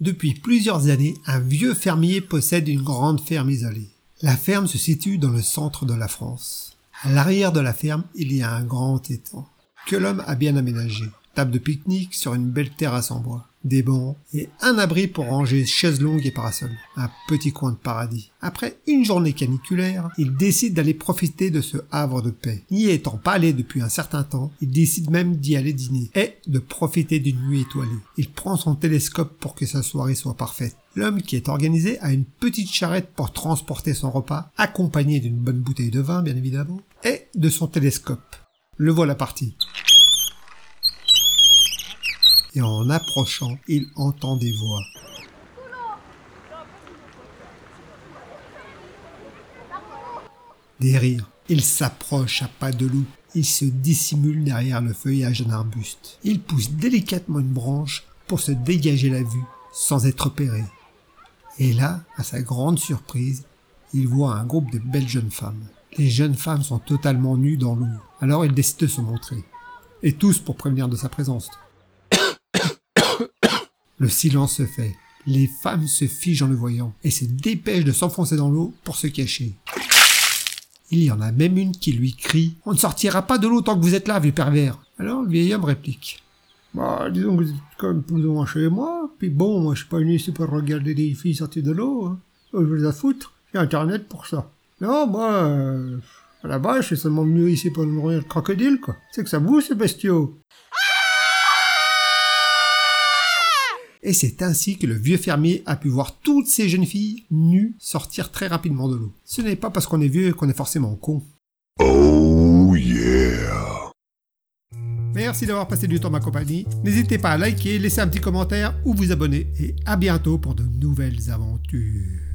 Depuis plusieurs années, un vieux fermier possède une grande ferme isolée. La ferme se situe dans le centre de la France. À l'arrière de la ferme, il y a un grand étang que l'homme a bien aménagé. Table de pique-nique sur une belle terrasse en bois des bancs et un abri pour ranger chaises longues et parasols. Un petit coin de paradis. Après une journée caniculaire, il décide d'aller profiter de ce havre de paix. N'y étant pas allé depuis un certain temps, il décide même d'y aller dîner et de profiter d'une nuit étoilée. Il prend son télescope pour que sa soirée soit parfaite. L'homme qui est organisé a une petite charrette pour transporter son repas, accompagné d'une bonne bouteille de vin bien évidemment, et de son télescope. Le voilà parti et en approchant, il entend des voix. Des rires. Il s'approche à pas de loup. Il se dissimule derrière le feuillage d'un arbuste. Il pousse délicatement une branche pour se dégager la vue sans être opéré. Et là, à sa grande surprise, il voit un groupe de belles jeunes femmes. Les jeunes femmes sont totalement nues dans l'eau. Alors il décide de se montrer. Et tous pour prévenir de sa présence. Le silence se fait. Les femmes se figent en le voyant et se dépêchent de s'enfoncer dans l'eau pour se cacher. Il y en a même une qui lui crie On ne sortira pas de l'eau tant que vous êtes là, vieux pervers. Alors le vieil homme réplique Bah, disons que vous êtes comme plus ou moins chez moi, puis bon, moi je suis pas venu ici pour regarder des filles sortir de l'eau. Hein. Je vous à foutre, j'ai internet pour ça. Non, moi, euh, à la base, je suis seulement venu ici pour nourrir le crocodile, quoi. C'est que ça vous, ces bestiaux. Et c'est ainsi que le vieux fermier a pu voir toutes ces jeunes filles nues sortir très rapidement de l'eau. Ce n'est pas parce qu'on est vieux qu'on est forcément con. Oh yeah Merci d'avoir passé du temps ma compagnie. N'hésitez pas à liker, laisser un petit commentaire ou vous abonner. Et à bientôt pour de nouvelles aventures.